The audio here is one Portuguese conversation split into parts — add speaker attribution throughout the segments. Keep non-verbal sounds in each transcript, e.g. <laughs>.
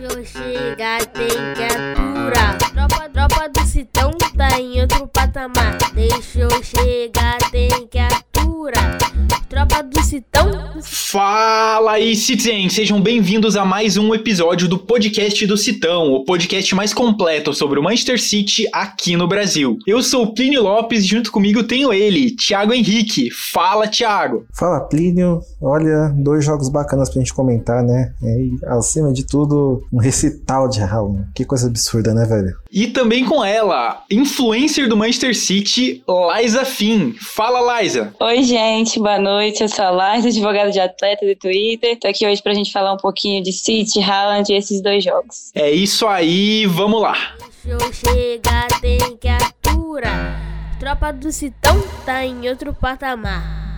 Speaker 1: Deixa eu chegar, tem que aturar. Tropa, tropa do Citão tá em outro patamar. Deixa eu chegar, tem que aturar. Citão.
Speaker 2: Fala aí, Citizen! Sejam bem-vindos a mais um episódio do podcast do Citão, o podcast mais completo sobre o Manchester City aqui no Brasil. Eu sou o Plínio Lopes e junto comigo tenho ele, Thiago Henrique. Fala, Thiago!
Speaker 3: Fala, Plínio. Olha, dois jogos bacanas pra gente comentar, né? E, acima de tudo, um recital de Haaland. Que coisa absurda, né, velho?
Speaker 2: E também com ela, influencer do Manchester City, Liza Finn. Fala, Liza!
Speaker 4: Oi, gente, boa noite. Eu sou a Liza, advogada de atleta do Twitter. Tô aqui hoje pra gente falar um pouquinho de City, Haaland e esses dois jogos.
Speaker 2: É isso aí, vamos lá!
Speaker 1: Eu chegar, tem que aturar. Tropa do Citão tá em outro patamar.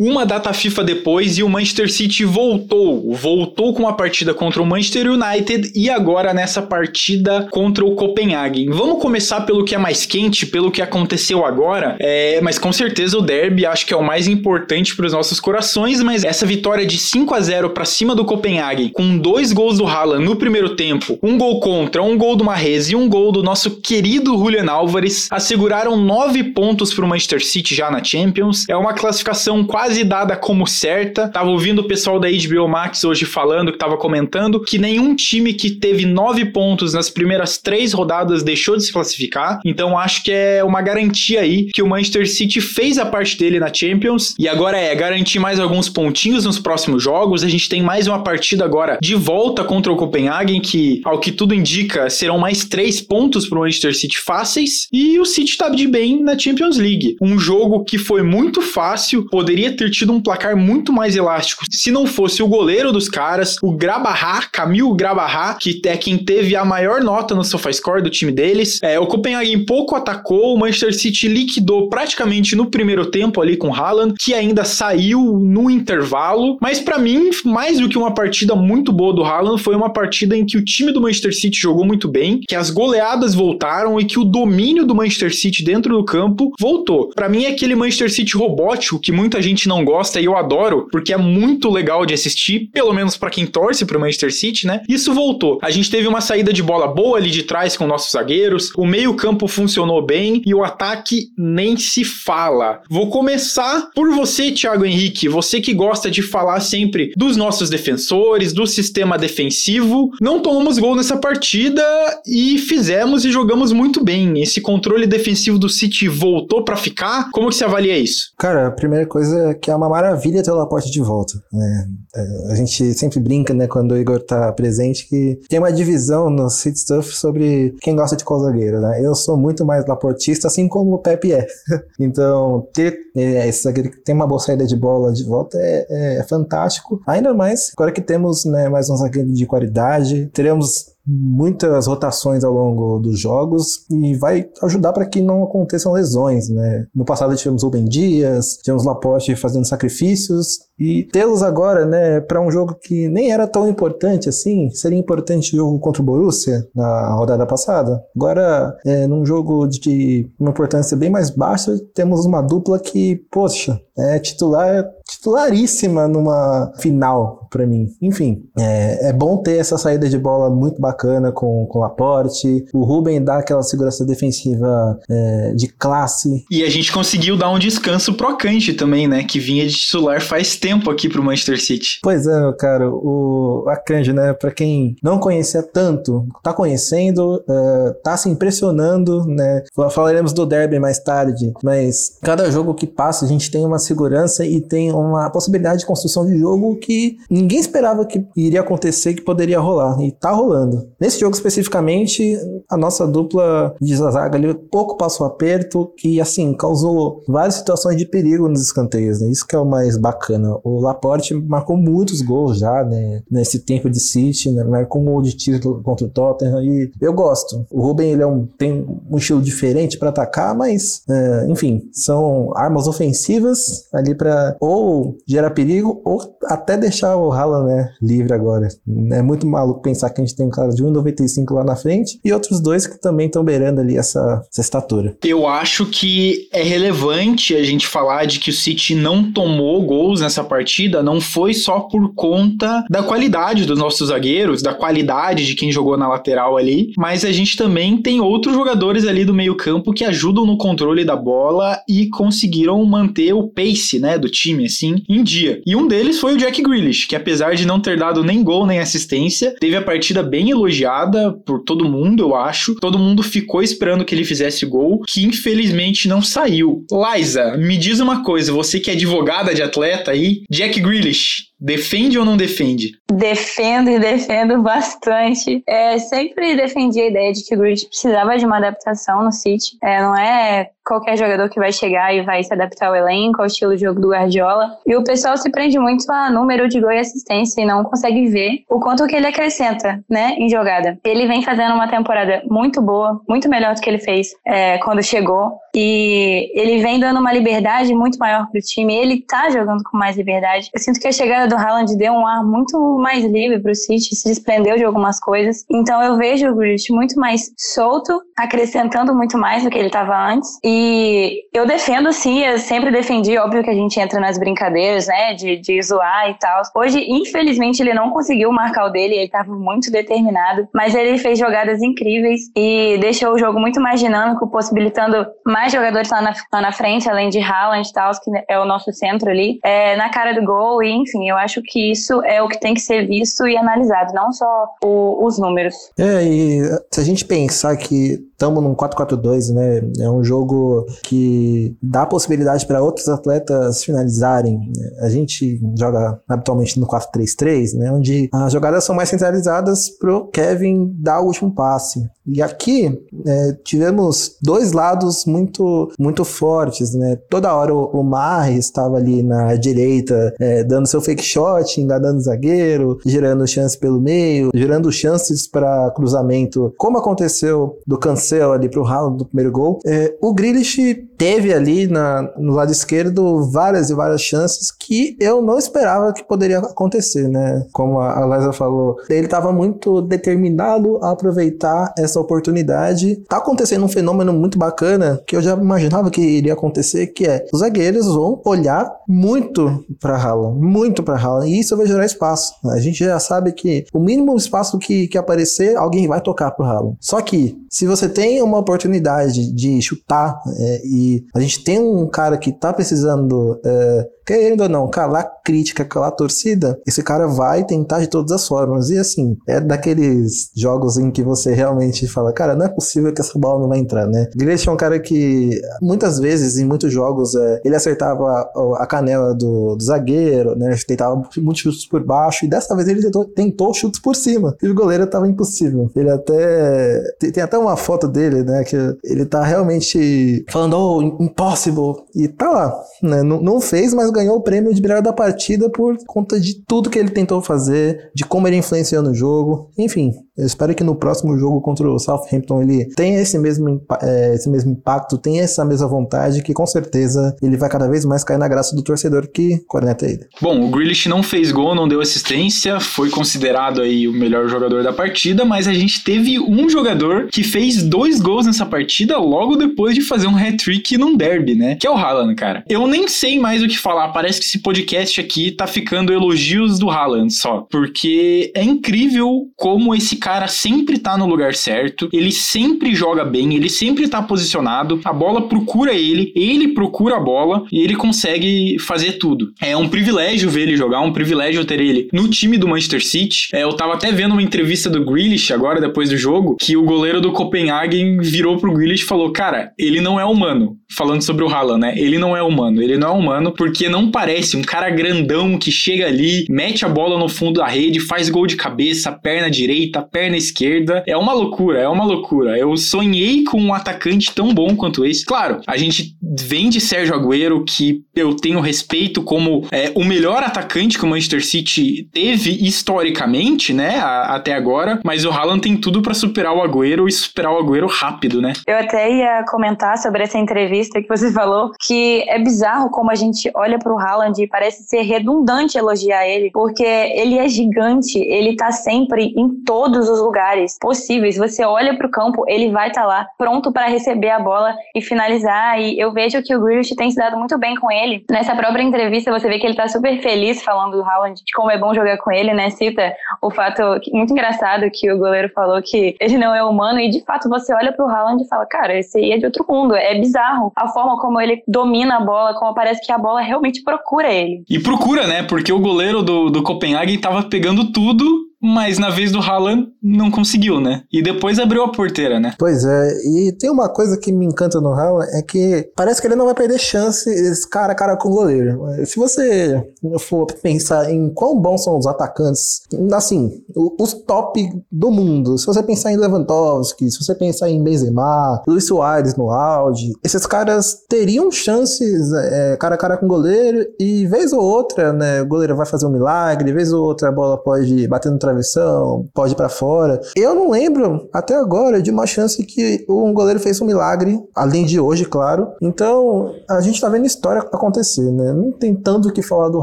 Speaker 2: Uma data FIFA depois e o Manchester City voltou. Voltou com a partida contra o Manchester United e agora nessa partida contra o Copenhagen. Vamos começar pelo que é mais quente, pelo que aconteceu agora. É, mas com certeza o derby acho que é o mais importante para os nossos corações. Mas essa vitória de 5 a 0 para cima do Copenhagen, com dois gols do Haaland no primeiro tempo, um gol contra, um gol do Marrez e um gol do nosso querido Julian Álvares, asseguraram nove pontos para o Manchester City já na Champions. É uma classificação quase quase dada como certa. Tava ouvindo o pessoal da HBO Max hoje falando, que tava comentando, que nenhum time que teve nove pontos nas primeiras três rodadas deixou de se classificar. Então acho que é uma garantia aí que o Manchester City fez a parte dele na Champions. E agora é garantir mais alguns pontinhos nos próximos jogos. A gente tem mais uma partida agora de volta contra o Copenhagen, que, ao que tudo indica, serão mais três pontos para o Manchester City fáceis. E o City tá de bem na Champions League. Um jogo que foi muito fácil, poderia ter tido um placar muito mais elástico se não fosse o goleiro dos caras, o Grabarra, Camil Grabarra, que é quem teve a maior nota no SofaScore do time deles. É, o Copenhagen pouco atacou, o Manchester City liquidou praticamente no primeiro tempo ali com o Haaland, que ainda saiu no intervalo. Mas para mim, mais do que uma partida muito boa do Haaland, foi uma partida em que o time do Manchester City jogou muito bem, que as goleadas voltaram e que o domínio do Manchester City dentro do campo voltou. Para mim é aquele Manchester City robótico que muita gente não gosta e eu adoro, porque é muito legal de assistir, pelo menos para quem torce pro Manchester City, né? Isso voltou. A gente teve uma saída de bola boa ali de trás com nossos zagueiros, o meio-campo funcionou bem e o ataque nem se fala. Vou começar por você, Thiago Henrique, você que gosta de falar sempre dos nossos defensores, do sistema defensivo. Não tomamos gol nessa partida e fizemos e jogamos muito bem. Esse controle defensivo do City voltou para ficar? Como que você avalia isso?
Speaker 3: Cara, a primeira coisa que é uma maravilha ter o Laporte de volta. Né? É, a gente sempre brinca, né, quando o Igor tá presente, que tem uma divisão no City Stuff sobre quem gosta de qual zagueiro, né? Eu sou muito mais laportista, assim como o Pepe é. <laughs> então, ter é, esse zagueiro que tem uma boa saída de bola de volta é, é fantástico. Ainda mais agora que temos né, mais um zagueiro de qualidade, teremos muitas rotações ao longo dos jogos e vai ajudar para que não aconteçam lesões, né? No passado tivemos Rubem Dias, tivemos Laporte fazendo sacrifícios e tê-los agora, né, para um jogo que nem era tão importante assim, seria importante o jogo contra o Borussia na rodada passada. Agora, é, num jogo de uma importância bem mais baixa, temos uma dupla que, poxa, é titular titularíssima numa final para mim. Enfim, é, é, bom ter essa saída de bola muito bacana com, com Laporte. O Ruben dá aquela segurança defensiva é, de classe.
Speaker 2: E a gente conseguiu dar um descanso pro Akanji também, né? Que vinha de titular faz tempo aqui pro Manchester City.
Speaker 3: Pois é, cara. O Akanji, né? Pra quem não conhecia tanto, tá conhecendo, uh, tá se impressionando, né? Falaremos do Derby mais tarde, mas cada jogo que passa a gente tem uma segurança e tem uma possibilidade de construção de jogo que ninguém esperava que iria acontecer, que poderia rolar. E tá rolando. Nesse jogo especificamente, a nossa dupla de zaga ali pouco passou aperto e, assim, causou várias situações de perigo nos escanteios, né? Isso que é o mais bacana. O Laporte marcou muitos gols já, né? Nesse tempo de City, né? Marcou um gol de título contra o Tottenham e eu gosto. O Ruben, ele é um, tem um estilo diferente para atacar, mas, é, enfim, são armas ofensivas ali para ou gerar perigo ou até deixar o Haaland né, livre agora. É muito maluco pensar que a gente tem um cara de 1,95 lá na frente e outros dois que também estão beirando ali essa, essa estatura.
Speaker 2: Eu acho que é relevante a gente falar de que o City não tomou gols nessa partida não foi só por conta da qualidade dos nossos zagueiros, da qualidade de quem jogou na lateral ali, mas a gente também tem outros jogadores ali do meio-campo que ajudam no controle da bola e conseguiram manter o pace, né, do time assim, em dia. E um deles foi o Jack Grealish, que apesar de não ter dado nem gol nem assistência, teve a partida bem elogiada por todo mundo, eu acho. Todo mundo ficou esperando que ele fizesse gol, que infelizmente não saiu. Liza, me diz uma coisa, você que é advogada de atleta aí, Jack Grealish, Defende ou não defende?
Speaker 4: Defendo e defendo bastante. É, sempre defendi a ideia de que o Grealish precisava de uma adaptação no City. É, não é qualquer jogador que vai chegar e vai se adaptar ao elenco, ao estilo de jogo do Guardiola. E o pessoal se prende muito a número de gol e assistência e não consegue ver o quanto que ele acrescenta, né, em jogada. Ele vem fazendo uma temporada muito boa, muito melhor do que ele fez é, quando chegou. E ele vem dando uma liberdade muito maior pro time. Ele tá jogando com mais liberdade. Eu sinto que a chegada do Haaland deu um ar muito mais livre pro City, se desprendeu de algumas coisas. Então eu vejo o Grealish muito mais solto, acrescentando muito mais do que ele estava antes. E eu defendo sim, eu sempre defendi, óbvio que a gente entra nas brincadeiras, né, de, de zoar e tal. Hoje, infelizmente, ele não conseguiu marcar o dele, ele estava muito determinado, mas ele fez jogadas incríveis e deixou o jogo muito mais dinâmico, possibilitando mais jogadores lá na, lá na frente, além de Haaland e tal, que é o nosso centro ali, é, na cara do gol, e enfim, eu acho que isso é o que tem que ser visto e analisado, não só o, os números.
Speaker 3: É, e se a gente pensar que estamos num 4-4-2, né? É um jogo que dá possibilidade para outros atletas finalizarem. A gente joga habitualmente no 4-3-3, né? Onde as jogadas são mais centralizadas pro Kevin dar o último passe. E aqui é, tivemos dois lados muito muito fortes, né? Toda hora o, o estava ali na direita, é, dando seu fake shot, enganando o zagueiro, gerando chances pelo meio, gerando chances para cruzamento, como aconteceu do Cancelo ali para o Haaland do primeiro gol. É, o Grealish teve ali na, no lado esquerdo várias e várias chances que eu não esperava que poderia acontecer, né? Como a, Liza falou, ele estava muito determinado a aproveitar essa essa oportunidade. Tá acontecendo um fenômeno muito bacana que eu já imaginava que iria acontecer, que é os zagueiros vão olhar muito para Haaland, muito para Haaland, e isso vai gerar espaço. A gente já sabe que o mínimo espaço que, que aparecer, alguém vai tocar pro Haaland. Só que se você tem uma oportunidade de chutar é, e a gente tem um cara que tá precisando é, querendo ou não, calar crítica, calar torcida, esse cara vai tentar de todas as formas. E assim, é daqueles jogos em que você realmente fala, cara, não é possível que essa bola não vai entrar, né? Grealish é um cara que muitas vezes, em muitos jogos, é, ele acertava a, canela do, do, zagueiro, né? Tentava muitos chutes por baixo, e dessa vez ele tentou, tentou chutes por cima. E o goleiro tava impossível. Ele até. Tem, tem, até uma foto dele, né? Que ele tá realmente falando, oh, impossible. E tá lá, né? Não, não fez, mas ganhou o prêmio de melhor da partida por conta de tudo que ele tentou fazer, de como ele influenciou no jogo. Enfim, eu espero que no próximo jogo contra o Southampton ele tenha esse mesmo, é, esse mesmo impacto, tenha essa mesma vontade, que com certeza ele vai cada vez mais cair na graça do torcedor que corneta ele.
Speaker 2: Bom, o Grealish não fez gol, não deu assistência, foi considerado aí o melhor jogador da partida, mas a gente teve um jogador que fez dois gols nessa partida logo depois de fazer um hat-trick num derby, né? Que é o Haaland, cara. Eu nem sei mais o que falar, parece que esse podcast aqui tá ficando elogios do Haaland só, porque é incrível como esse cara cara sempre tá no lugar certo, ele sempre joga bem, ele sempre tá posicionado, a bola procura ele, ele procura a bola e ele consegue fazer tudo. É um privilégio ver ele jogar, um privilégio ter ele no time do Manchester City. É, eu tava até vendo uma entrevista do Grealish agora, depois do jogo, que o goleiro do Copenhagen virou pro Grealish e falou: Cara, ele não é humano. Falando sobre o Haaland, né? Ele não é humano. Ele não é humano porque não parece um cara grandão que chega ali, mete a bola no fundo da rede, faz gol de cabeça, perna direita, perna esquerda. É uma loucura, é uma loucura. Eu sonhei com um atacante tão bom quanto esse. Claro, a gente vem de Sérgio Agüero, que eu tenho respeito como é, o melhor atacante que o Manchester City teve historicamente, né, a, até agora, mas o Haaland tem tudo para superar o Agüero e superar o Agüero rápido, né?
Speaker 4: Eu até ia comentar sobre essa entrevista que você falou, que é bizarro como a gente olha pro Haaland e parece ser redundante elogiar ele, porque ele é gigante, ele tá sempre em todos os lugares possíveis. Você olha pro campo, ele vai estar tá lá pronto para receber a bola e finalizar e eu vejo que o Grealish tem se dado muito bem com ele. Nessa própria entrevista, você vê que ele tá super feliz falando do Haaland, de como é bom jogar com ele, né? Cita o fato muito engraçado que o goleiro falou que ele não é humano e de fato você olha pro Haaland e fala, cara, esse aí é de outro mundo, é bizarro. A forma como ele domina a bola, como parece que a bola realmente procura ele.
Speaker 2: E procura, né? Porque o goleiro do, do Copenhague tava pegando tudo mas na vez do Haaland não conseguiu, né? E depois abriu a porteira, né?
Speaker 3: Pois é, e tem uma coisa que me encanta no Haaland é que parece que ele não vai perder chance cara a cara com o goleiro. Se você for pensar em quão bons são os atacantes, assim, os top do mundo, se você pensar em Lewandowski, se você pensar em Benzema, Luiz Soares no auge, esses caras teriam chances é, cara a cara com o goleiro e vez ou outra, né, o goleiro vai fazer um milagre, vez ou outra a bola pode bater no travessão, pode ir pra fora. Eu não lembro, até agora, de uma chance que um goleiro fez um milagre, além de hoje, claro. Então, a gente tá vendo história acontecer, né? Não tem tanto o que falar do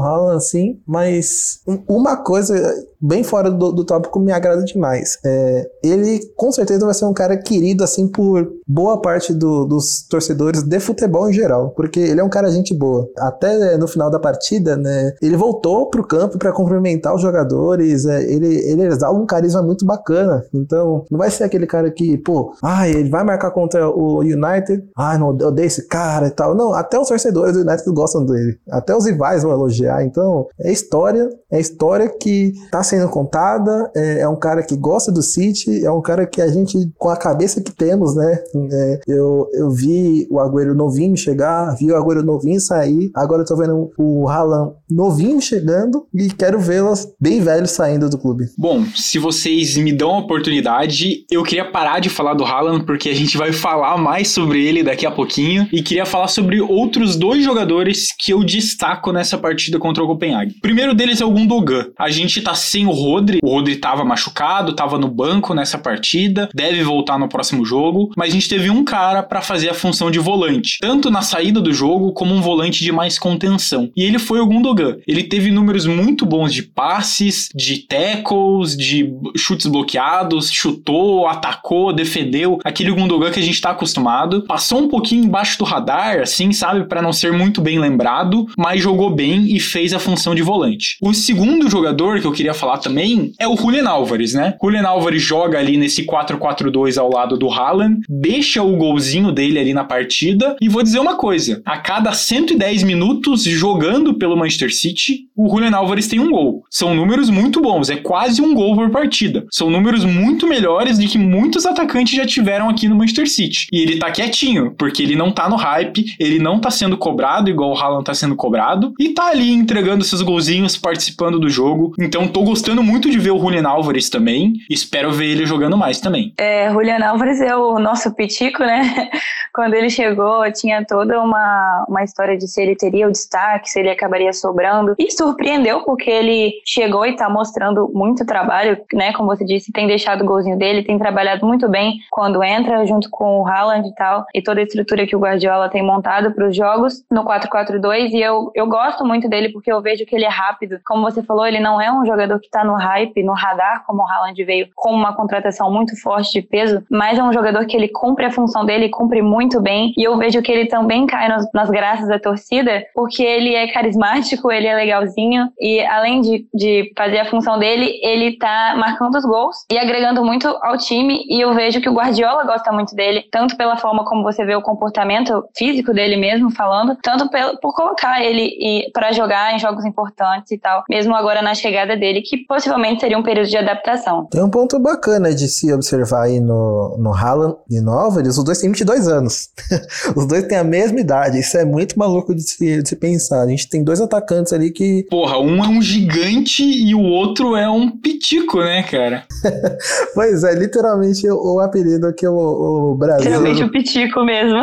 Speaker 3: Haaland assim, mas uma coisa bem fora do, do tópico me agrada demais. É, ele com certeza vai ser um cara querido assim por boa parte do, dos torcedores de futebol em geral, porque ele é um cara gente boa. Até no final da partida, né, ele voltou pro campo para cumprimentar os jogadores, é, ele, ele exala um carisma muito bacana. Então, não vai ser aquele cara que, pô, ah, ele vai marcar contra o United, ah, não, eu odeio esse cara e tal. Não, até os torcedores do United gostam dele, até os rivais vão elogiar. Então, é história, é história que tá sendo contada, é, é, um cara que gosta do City, é um cara que a gente, com a cabeça que temos, né? É, eu, eu vi o Agüero novinho chegar, vi o Agüero novinho sair, agora eu tô vendo o Haaland novinho chegando e quero vê-las bem velho saindo do clube.
Speaker 2: Bom, se vocês me dão a oportunidade, eu queria parar de falar do Haaland porque a gente vai falar mais sobre ele daqui a pouquinho e queria falar sobre outros dois jogadores que eu destaco nessa partida contra o Copenhague. O primeiro deles é o Gundogan. A gente tá sem o Rodri. O Rodri tava machucado, tava no banco nessa partida, deve voltar no próximo jogo, mas a gente teve um cara para fazer a função de volante, tanto na saída do jogo como um volante de mais contenção. E ele foi o Gundogan. Ele teve números muito bons de passes, de tackles, de chutes bloqueados, chutou, atacou, defendeu, aquele Gundogan que a gente tá acostumado. Passou um pouquinho embaixo do radar, assim, sabe, para não ser muito bem lembrado, mas jogou bem e fez a função de volante. O segundo jogador que eu queria falar também é o Julian Álvares, né? Julian Álvares joga ali nesse 4-4-2 ao lado do Haaland, deixa o golzinho dele ali na partida e vou dizer uma coisa, a cada 110 minutos jogando pelo Manchester City, o Julian Álvares tem um gol. São números muito bons, é quase um gol por partida. São números muito melhores do que muitos atacantes já tiveram aqui no Manchester City. E ele tá quietinho, porque ele não tá no hype, ele não tá sendo cobrado igual o Haaland tá sendo cobrado e tá ali entregando seus golzinhos, participando do jogo. Então tô gostando gostando muito de ver o Julian Álvares também. Espero ver ele jogando mais também.
Speaker 4: É, Julian Álvares é o nosso pitico, né? <laughs> Quando ele chegou, tinha toda uma, uma história de se ele teria o destaque, se ele acabaria sobrando. E surpreendeu, porque ele chegou e tá mostrando muito trabalho, né? Como você disse, tem deixado o golzinho dele, tem trabalhado muito bem quando entra junto com o Haaland e tal. E toda a estrutura que o Guardiola tem montado para os jogos no 4-4-2. E eu, eu gosto muito dele porque eu vejo que ele é rápido. Como você falou, ele não é um jogador que tá no hype, no radar, como o Haaland veio com uma contratação muito forte de peso, mas é um jogador que ele cumpre a função dele, cumpre muito bem, e eu vejo que ele também cai nas, nas graças da torcida, porque ele é carismático, ele é legalzinho, e além de, de fazer a função dele, ele tá marcando os gols e agregando muito ao time, e eu vejo que o Guardiola gosta muito dele, tanto pela forma como você vê o comportamento físico dele mesmo falando, tanto pelo, por colocar ele para jogar em jogos importantes e tal, mesmo agora na chegada dele, que possivelmente seria um período de adaptação.
Speaker 3: Tem um ponto bacana de se observar aí no, no Haaland e no Álvares, os dois têm 22 anos. <laughs> os dois têm a mesma idade, isso é muito maluco de se, de se pensar. A gente tem dois atacantes ali que... <laughs>
Speaker 2: Porra, um é um gigante e o outro é um pitico, né, cara? <laughs>
Speaker 3: pois é, literalmente o, o apelido que o, o Brasil...
Speaker 4: Literalmente o pitico mesmo.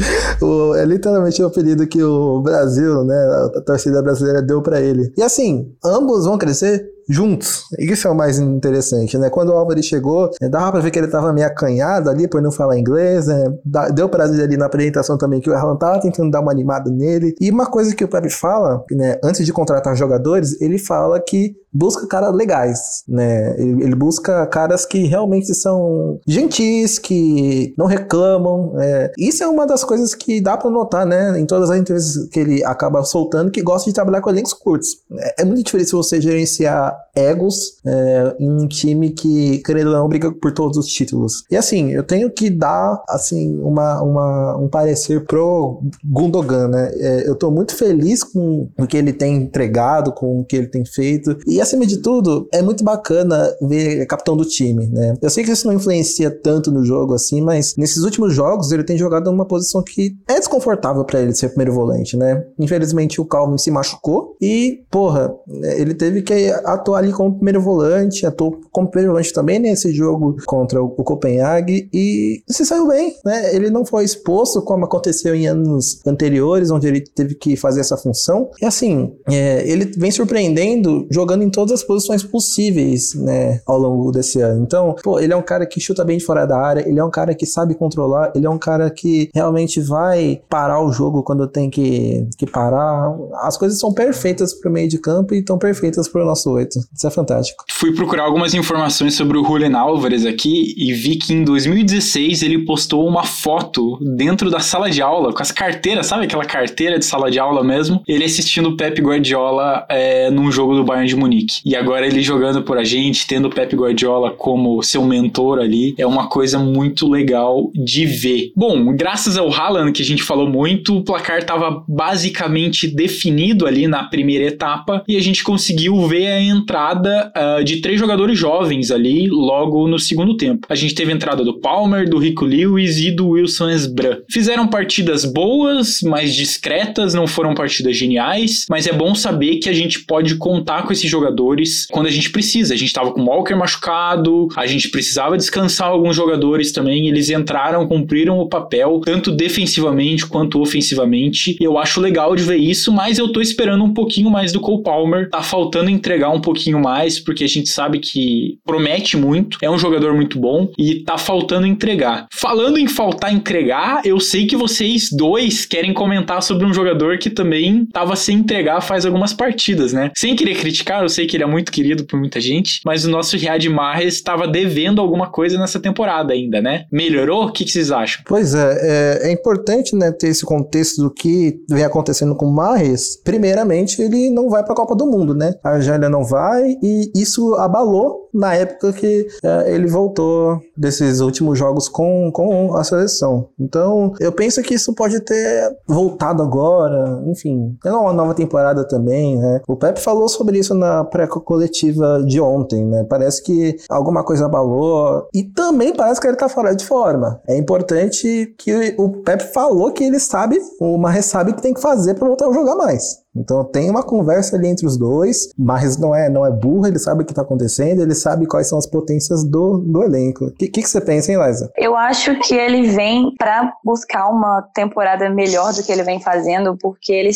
Speaker 4: <laughs>
Speaker 3: o, é literalmente o apelido que o Brasil, né, a torcida brasileira deu para ele. E assim, ambos vão crescer juntos. Isso é o mais interessante, né? Quando o Álvares chegou, né, dava pra ver que ele tava meio acanhado ali por não falar inglês, né? Deu pra ver ali na apresentação também que o Erlan tava tentando dar uma animada nele. E uma coisa que o Pepe fala, né? Antes de contratar jogadores, ele fala que busca caras legais, né? Ele, ele, busca caras que realmente são gentis, que não reclamam. É. Isso é uma das coisas que dá para notar, né? Em todas as entrevistas que ele acaba soltando, que gosta de trabalhar com elencos curtos. É, é muito difícil você gerenciar egos é, em um time que, querendo ou não, briga por todos os títulos. E assim, eu tenho que dar, assim, uma, uma um parecer pro Gundogan, né? É, eu tô muito feliz com o que ele tem entregado, com o que ele tem feito. E acima de tudo, é muito bacana ver capitão do time, né? Eu sei que isso não influencia tanto no jogo assim, mas nesses últimos jogos ele tem jogado numa posição que é desconfortável para ele ser primeiro volante, né? Infelizmente o Calvin se machucou e, porra, ele teve que atuar ali como primeiro volante, atuou como primeiro volante também nesse jogo contra o Copenhague e se saiu bem, né? Ele não foi exposto como aconteceu em anos anteriores, onde ele teve que fazer essa função. E assim, é, ele vem surpreendendo jogando em todas as posições possíveis, né, ao longo desse ano. Então, pô, ele é um cara que chuta bem de fora da área, ele é um cara que sabe controlar, ele é um cara que realmente vai parar o jogo quando tem que, que parar. As coisas são perfeitas pro meio de campo e estão perfeitas pro nosso Isso é fantástico.
Speaker 2: Fui procurar algumas informações sobre o Julian Álvares aqui e vi que em 2016 ele postou uma foto dentro da sala de aula, com as carteiras, sabe aquela carteira de sala de aula mesmo? Ele assistindo o Pep Guardiola é, num jogo do Bayern de. Munique. E agora ele jogando por a gente, tendo o Pep Guardiola como seu mentor ali, é uma coisa muito legal de ver. Bom, graças ao Haaland, que a gente falou muito, o placar estava basicamente definido ali na primeira etapa e a gente conseguiu ver a entrada uh, de três jogadores jovens ali logo no segundo tempo. A gente teve a entrada do Palmer, do Rico Lewis e do Wilson Esbran. Fizeram partidas boas, mais discretas, não foram partidas geniais, mas é bom saber que a gente pode contar com esses jogadores quando a gente precisa. A gente estava com o Walker machucado, a gente precisava descansar alguns jogadores também. Eles entraram, cumpriram o papel, tanto defensivamente quanto ofensivamente. Eu acho legal de ver isso, mas eu tô esperando um pouquinho mais do Cole Palmer. Tá faltando entregar um pouquinho mais, porque a gente sabe que promete muito, é um jogador muito bom e tá faltando entregar. Falando em faltar entregar, eu sei que vocês dois querem comentar sobre um jogador que também tava sem entregar faz algumas partidas, né? Sem querer criticar, eu sei que ele é muito querido por muita gente, mas o nosso Riyad Mahrez estava devendo alguma coisa nessa temporada ainda, né? Melhorou? O que, que vocês acham?
Speaker 3: Pois é, é, é, importante né, ter esse contexto do que vem acontecendo com o Mahrez. Primeiramente, ele não vai para a Copa do Mundo, né? A Argélia não vai e isso abalou na época que é, ele voltou desses últimos jogos com, com a seleção. Então, eu penso que isso pode ter voltado agora, enfim, é uma nova temporada também, né? O Pepe falou sobre isso na pré-coletiva de ontem, né? Parece que alguma coisa abalou e também parece que ele tá fora de forma. É importante que o Pepe falou que ele sabe, o Marres sabe o que tem que fazer para voltar a jogar mais. Então tem uma conversa ali entre os dois, mas não é não é burro, ele sabe o que está acontecendo, ele sabe quais são as potências do, do elenco. Que, que, que, você pensa, hein, Liza?
Speaker 4: Eu acho que ele vem para buscar uma temporada melhor do que ele vem fazendo, porque ele,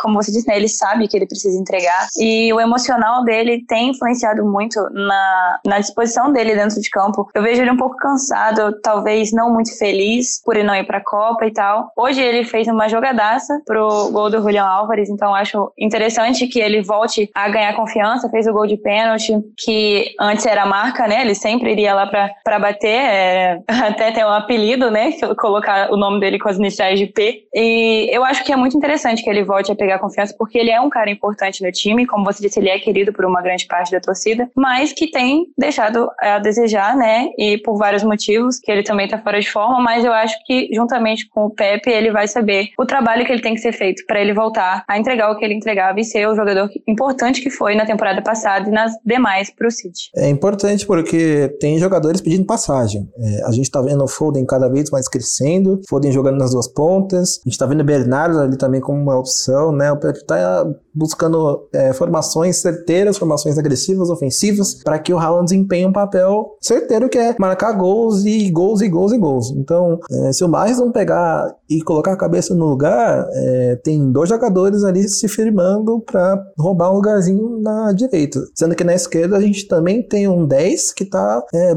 Speaker 4: como você disse, né, ele sabe que ele precisa entregar e o emocional dele tem influenciado muito na, na disposição dele dentro de campo. Eu vejo ele um pouco cansado, talvez não muito feliz por ele não ir para a Copa e tal. Hoje ele fez uma jogadaça pro gol do Julião Álvares, então acho interessante que ele volte a ganhar confiança, fez o gol de pênalti, que antes era marca, né? Ele sempre iria lá para bater, é, <laughs> até tem um apelido, né? Colocar o nome dele com as iniciais de P. E eu acho que é muito interessante que ele volte a pegar confiança, porque ele é um cara importante no time, como você disse, ele é querido por uma grande parte da torcida, mas que tem deixado a desejar, né? E por vários motivos, que ele também tá fora de forma, mas eu acho que juntamente com o Pepe, ele vai saber o trabalho que ele tem que ser feito para ele voltar a entregar o que ele entregava e ser o jogador importante que foi na temporada passada e nas demais para o City.
Speaker 3: É importante porque tem jogadores pedindo passagem passagem. É, a gente tá vendo o Foden cada vez mais crescendo, Foden jogando nas duas pontas, a gente tá vendo o Bernardo ali também como uma opção, né? O Pepe tá buscando é, formações certeiras, formações agressivas, ofensivas, para que o Haaland desempenhe um papel certeiro que é marcar gols e gols e gols e gols. Então, é, se o mais não pegar e colocar a cabeça no lugar, é, tem dois jogadores ali se firmando para roubar um lugarzinho na direita. Sendo que na esquerda a gente também tem um 10 que tá é,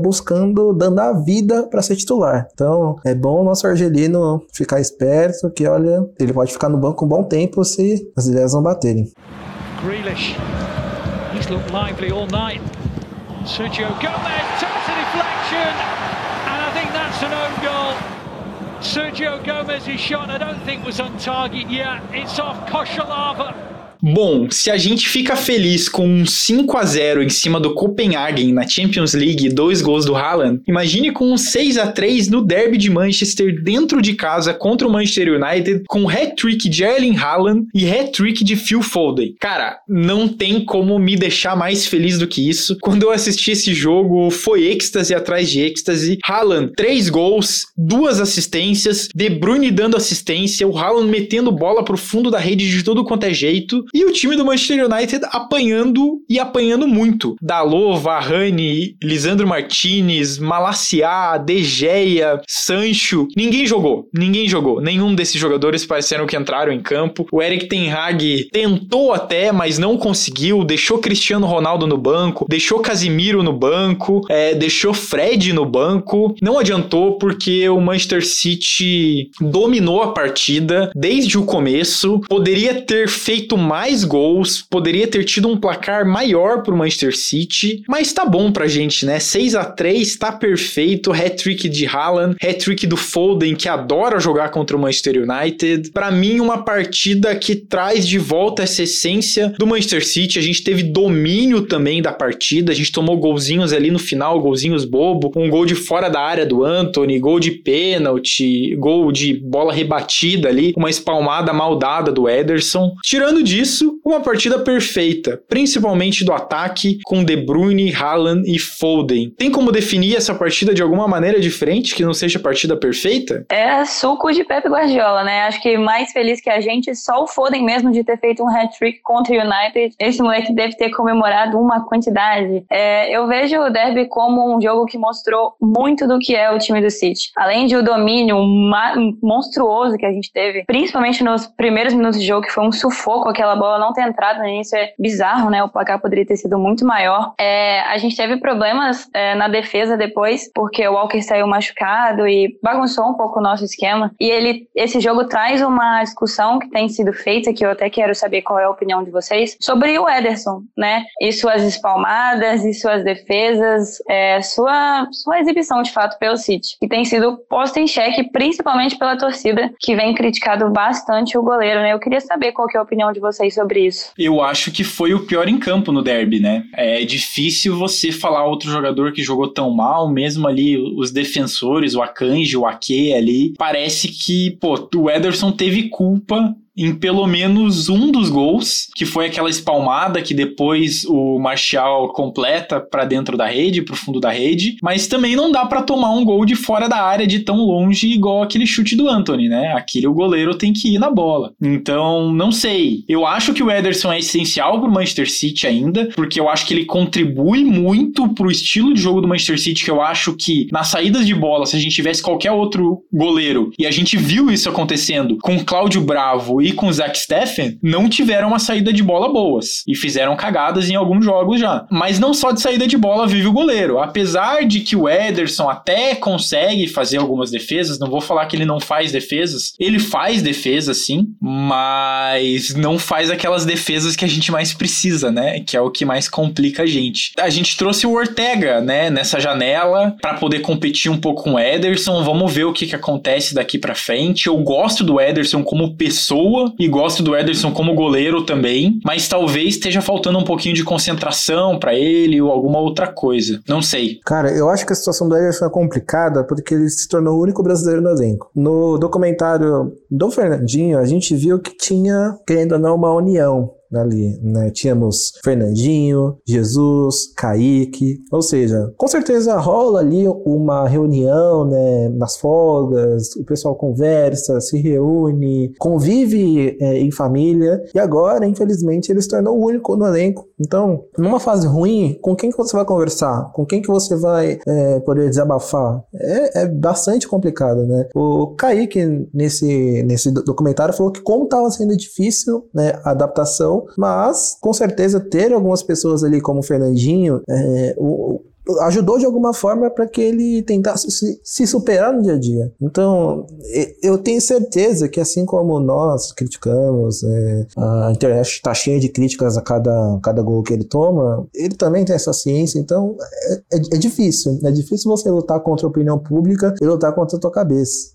Speaker 3: dando a vida para ser titular. Então, é bom o nosso argelino ficar esperto, que olha, ele pode ficar no banco um bom tempo se as ideias não baterem. Grealish, he's looked lively all night. Sergio Gomez takes a deflection, and I think that's an own goal. Sergio Gomez's shot, I don't think was on target yet. It's off Koshalava.
Speaker 2: Bom, se a gente fica feliz com um 5 a 0 em cima do Copenhagen na Champions League dois gols do Haaland, imagine com um 6 a 3 no derby de Manchester dentro de casa contra o Manchester United com hat-trick de Erling Haaland e hat-trick de Phil Foden. Cara, não tem como me deixar mais feliz do que isso. Quando eu assisti esse jogo, foi êxtase atrás de êxtase. Haaland, três gols, duas assistências, De Bruyne dando assistência, o Haaland metendo bola pro fundo da rede de todo quanto é jeito. E o time do Manchester United apanhando e apanhando muito. Dalot, Varane, Lisandro Martinez, Malaciá, De Gea, Sancho. Ninguém jogou. Ninguém jogou. Nenhum desses jogadores pareceram que entraram em campo. O Eric Ten Hag tentou até, mas não conseguiu. Deixou Cristiano Ronaldo no banco. Deixou Casimiro no banco. É, deixou Fred no banco. Não adiantou porque o Manchester City dominou a partida desde o começo. Poderia ter feito mais mais gols, poderia ter tido um placar maior pro Manchester City, mas tá bom pra gente, né? 6 a 3 tá perfeito, hat-trick de Haaland, hat-trick do Foden, que adora jogar contra o Manchester United. Para mim, uma partida que traz de volta essa essência do Manchester City. A gente teve domínio também da partida, a gente tomou golzinhos ali no final, golzinhos bobo, um gol de fora da área do Anthony, gol de pênalti, gol de bola rebatida ali, uma espalmada mal dada do Ederson. Tirando disso, isso, uma partida perfeita, principalmente do ataque com De Bruyne, Haaland e Foden. Tem como definir essa partida de alguma maneira diferente que não seja partida perfeita?
Speaker 4: É suco de Pep Guardiola, né? Acho que mais feliz que a gente, só o Foden mesmo de ter feito um hat-trick contra o United. Esse moleque deve ter comemorado uma quantidade. É, eu vejo o derby como um jogo que mostrou muito do que é o time do City. Além de o domínio monstruoso que a gente teve, principalmente nos primeiros minutos de jogo, que foi um sufoco aquela não ter entrado no início é bizarro, né? O placar poderia ter sido muito maior. É, a gente teve problemas é, na defesa depois, porque o Walker saiu machucado e bagunçou um pouco o nosso esquema. E ele, esse jogo traz uma discussão que tem sido feita, que eu até quero saber qual é a opinião de vocês, sobre o Ederson, né? E suas espalmadas, e suas defesas, é, sua, sua exibição de fato pelo City, que tem sido posta em xeque, principalmente pela torcida, que vem criticado bastante o goleiro, né? Eu queria saber qual é a opinião de vocês sobre isso?
Speaker 2: Eu acho que foi o pior em campo no derby, né? É difícil você falar outro jogador que jogou tão mal, mesmo ali os defensores, o Akanji, o Ake ali. Parece que, pô, o Ederson teve culpa em pelo menos um dos gols, que foi aquela espalmada que depois o Martial completa para dentro da rede, pro fundo da rede, mas também não dá para tomar um gol de fora da área de tão longe igual aquele chute do Anthony, né? Aquele o goleiro tem que ir na bola. Então, não sei. Eu acho que o Ederson é essencial pro Manchester City ainda, porque eu acho que ele contribui muito pro estilo de jogo do Manchester City, que eu acho que nas saídas de bola, se a gente tivesse qualquer outro goleiro, e a gente viu isso acontecendo com Cláudio Bravo e com o Zach Steffen não tiveram uma saída de bola boas e fizeram cagadas em alguns jogos já. Mas não só de saída de bola vive o goleiro. Apesar de que o Ederson até consegue fazer algumas defesas, não vou falar que ele não faz defesas, ele faz defesas sim, mas não faz aquelas defesas que a gente mais precisa, né? Que é o que mais complica a gente. A gente trouxe o Ortega, né, nessa janela para poder competir um pouco com o Ederson. Vamos ver o que, que acontece daqui para frente. Eu gosto do Ederson como pessoa e gosto do Ederson como goleiro também, mas talvez esteja faltando um pouquinho de concentração para ele ou alguma outra coisa. Não sei.
Speaker 3: Cara, eu acho que a situação do Ederson é complicada porque ele se tornou o único brasileiro no elenco. No documentário do Fernandinho, a gente viu que tinha, querendo ou não, uma união ali, né? Tínhamos Fernandinho, Jesus, Kaique, ou seja, com certeza rola ali uma reunião, né, nas folgas, o pessoal conversa, se reúne, convive é, em família, e agora, infelizmente, ele se tornou o único no elenco. Então, numa fase ruim, com quem que você vai conversar? Com quem que você vai é, poder desabafar? É, é bastante complicado, né? O Kaique, nesse, nesse documentário, falou que como estava sendo difícil né, a adaptação, mas com certeza ter algumas pessoas ali como o Fernandinho, é, o, ajudou de alguma forma para que ele tentasse se, se, superar no dia a dia. Então, eu tenho certeza que assim como nós criticamos, é, a internet está cheia de críticas a cada, cada gol que ele toma, ele também tem essa ciência, então é, é, é difícil. É difícil você lutar contra a opinião pública e lutar contra a tua cabeça.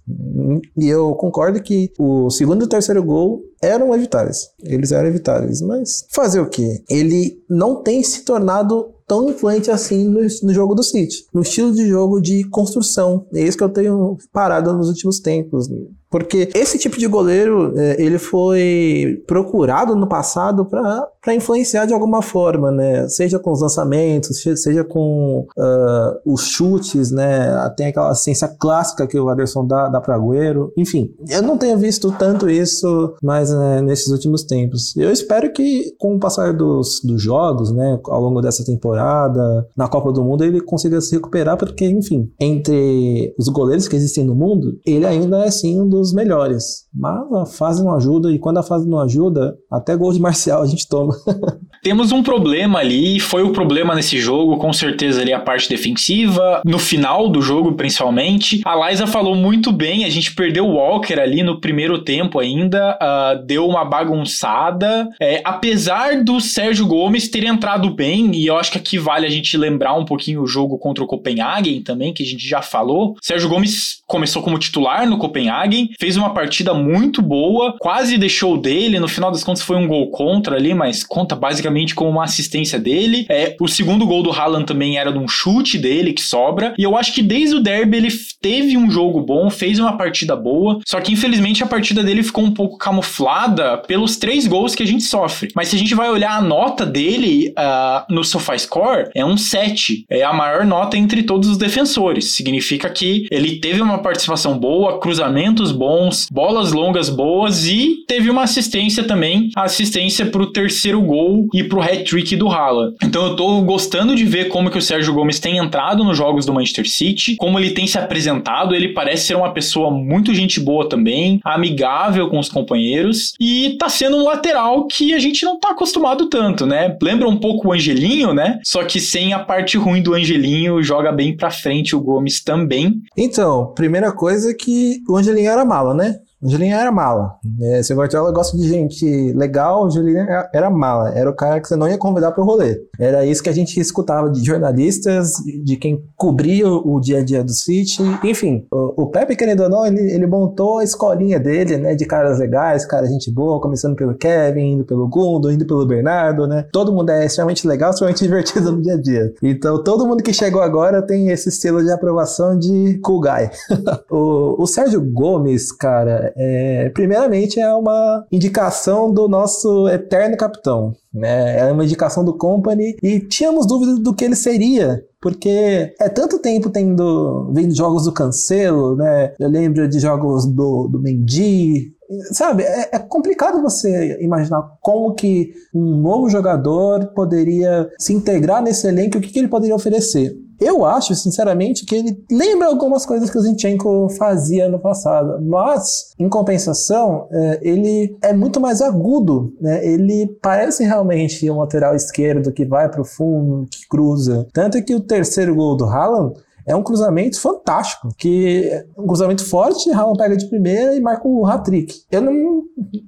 Speaker 3: E eu concordo que o segundo e o terceiro gol eram evitáveis. Eles eram evitáveis, mas fazer o quê? Ele não tem se tornado tão influente assim no, no, jogo do City, no estilo de jogo de construção. É isso que eu tenho parado nos últimos tempos. Porque esse tipo de goleiro, é, ele foi procurado no passado para influenciar de alguma forma, né? Seja com os lançamentos, seja com uh, os chutes, né? Tem aquela ciência clássica que o Aderson dá, dá para Agüero. Enfim, eu não tenho visto tanto isso mais né, nesses últimos tempos. Eu espero que com o passar dos, dos jogos, né? Ao longo dessa temporada, na Copa do Mundo, ele consiga se recuperar, porque, enfim, entre os goleiros que existem no mundo, ele ainda é sim um dos melhores. Mas a fase não ajuda, e quando a fase não ajuda, até gol de Marcial a gente toma. <laughs>
Speaker 2: Temos um problema ali, foi o problema nesse jogo, com certeza ali a parte defensiva, no final do jogo principalmente. A Liza falou muito bem, a gente perdeu o Walker ali no primeiro tempo ainda, uh, deu uma bagunçada. É, apesar do Sérgio Gomes ter entrado bem, e eu acho que aqui vale a gente lembrar um pouquinho o jogo contra o Copenhagen também, que a gente já falou. Sérgio Gomes começou como titular no Copenhagen, fez uma partida muito boa, quase deixou dele, no final das contas foi um gol contra ali, mas conta basicamente basicamente com uma assistência dele. É, o segundo gol do Haaland também era de um chute dele que sobra. E eu acho que desde o derby ele teve um jogo bom, fez uma partida boa. Só que infelizmente a partida dele ficou um pouco camuflada pelos três gols que a gente sofre. Mas se a gente vai olhar a nota dele uh, no SofaScore, é um 7. É a maior nota entre todos os defensores. Significa que ele teve uma participação boa, cruzamentos bons, bolas longas boas e teve uma assistência também, assistência para o terceiro gol e pro hat-trick do Haaland. Então eu tô gostando de ver como que o Sérgio Gomes tem entrado nos jogos do Manchester City, como ele tem se apresentado, ele parece ser uma pessoa muito gente boa também, amigável com os companheiros e tá sendo um lateral que a gente não tá acostumado tanto, né? Lembra um pouco o Angelinho, né? Só que sem a parte ruim do Angelinho, joga bem pra frente o Gomes também.
Speaker 3: Então, primeira coisa é que o Angelinho era mala, né? Julinho era mala. É, se o Guardiola gosta de gente legal, o Julinho era mala. Era o cara que você não ia convidar para o rolê. Era isso que a gente escutava de jornalistas, de quem cobria o dia a dia do City. Enfim, o, o Pepe, querendo ou não, ele, ele montou a escolinha dele, né? De caras legais, cara gente boa, começando pelo Kevin, indo pelo Gundo, indo pelo Bernardo, né? Todo mundo é extremamente legal, extremamente <laughs> divertido no dia a dia. Então, todo mundo que chegou agora tem esse estilo de aprovação de cool guy. <laughs> o, o Sérgio Gomes, cara, é, primeiramente é uma indicação do nosso eterno capitão, né? É uma indicação do Company e tínhamos dúvidas do que ele seria, porque é tanto tempo tendo vendo jogos do Cancelo, né? Eu lembro de jogos do, do Mendy, sabe, é, é, complicado você imaginar como que um novo jogador poderia se integrar nesse elenco e o que, que ele poderia oferecer. Eu acho, sinceramente, que ele lembra algumas coisas que o Zinchenko fazia no passado, mas, em compensação, é, ele é muito mais agudo, né? Ele parece realmente um lateral esquerdo que vai para o fundo, que cruza. Tanto que o terceiro gol do Haaland é um cruzamento fantástico, que é um cruzamento forte, Haaland pega de primeira e marca o hat-trick. Eu não,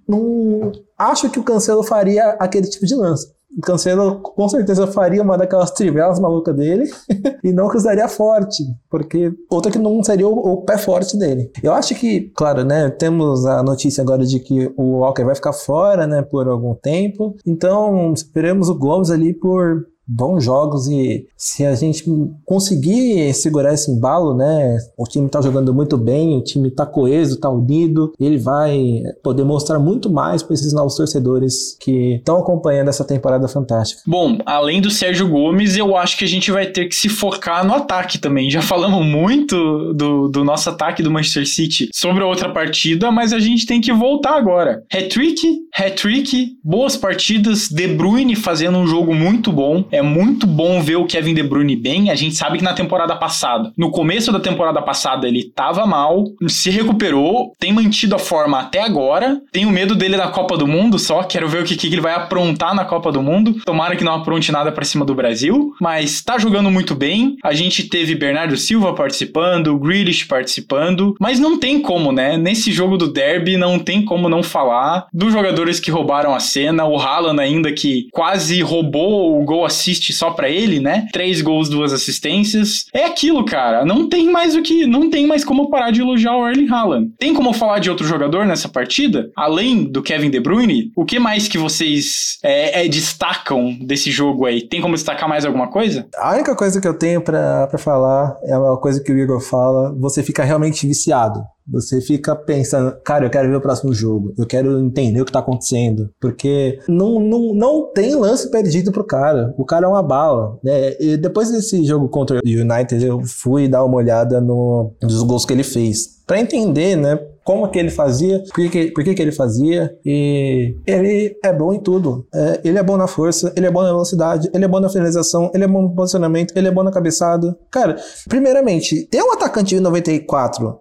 Speaker 3: não acho que o Cancelo faria aquele tipo de lance. Cancelo com certeza faria uma daquelas trivelas malucas dele <laughs> e não cruzaria forte, porque outra que não seria o, o, pé forte dele. Eu acho que, claro, né, temos a notícia agora de que o Walker vai ficar fora, né, por algum tempo. Então, esperamos o Gomes ali por bons jogos e se a gente conseguir segurar esse embalo, né? O time tá jogando muito bem, o time tá coeso, tá unido, ele vai poder mostrar muito mais para esses novos torcedores que estão acompanhando essa temporada fantástica.
Speaker 2: Bom, além do Sérgio Gomes, eu acho que a gente vai ter que se focar no ataque também. Já falamos muito do, do nosso ataque do Manchester City sobre a outra partida, mas a gente tem que voltar agora. Hat-trick, hat-trick, boas partidas, De Bruyne fazendo um jogo muito bom. É muito bom ver o Kevin De Bruyne bem. A gente sabe que na temporada passada, no começo da temporada passada, ele tava mal, se recuperou, tem mantido a forma até agora. Tenho medo dele na Copa do Mundo só, quero ver o que, que ele vai aprontar na Copa do Mundo. Tomara que não apronte nada para cima do Brasil, mas tá jogando muito bem. A gente teve Bernardo Silva participando, Grealish participando, mas não tem como, né? Nesse jogo do derby não tem como não falar dos jogadores que roubaram a cena, o Haaland ainda que quase roubou o gol assist só para ele, né? Três gols, duas assistências. É aquilo, cara. Não tem mais o que, não tem mais como parar de elogiar o Erling Haaland. Tem como falar de outro jogador nessa partida? Além do Kevin De Bruyne, o que mais que vocês é, é, destacam desse jogo aí? Tem como destacar mais alguma coisa?
Speaker 3: A única coisa que eu tenho para falar é uma coisa que o Igor fala: você fica realmente viciado. Você fica pensando, cara, eu quero ver o próximo jogo, eu quero entender o que tá acontecendo, porque não, não, não tem lance perdido pro cara. O cara é uma bala. Né? E depois desse jogo contra o United, eu fui dar uma olhada no, nos gols que ele fez para entender, né, como que ele fazia, por que, por que, que ele fazia, e ele é bom em tudo. É, ele é bom na força, ele é bom na velocidade, ele é bom na finalização, ele é bom no posicionamento, ele é bom na cabeçada. Cara, primeiramente, ter um atacante de 94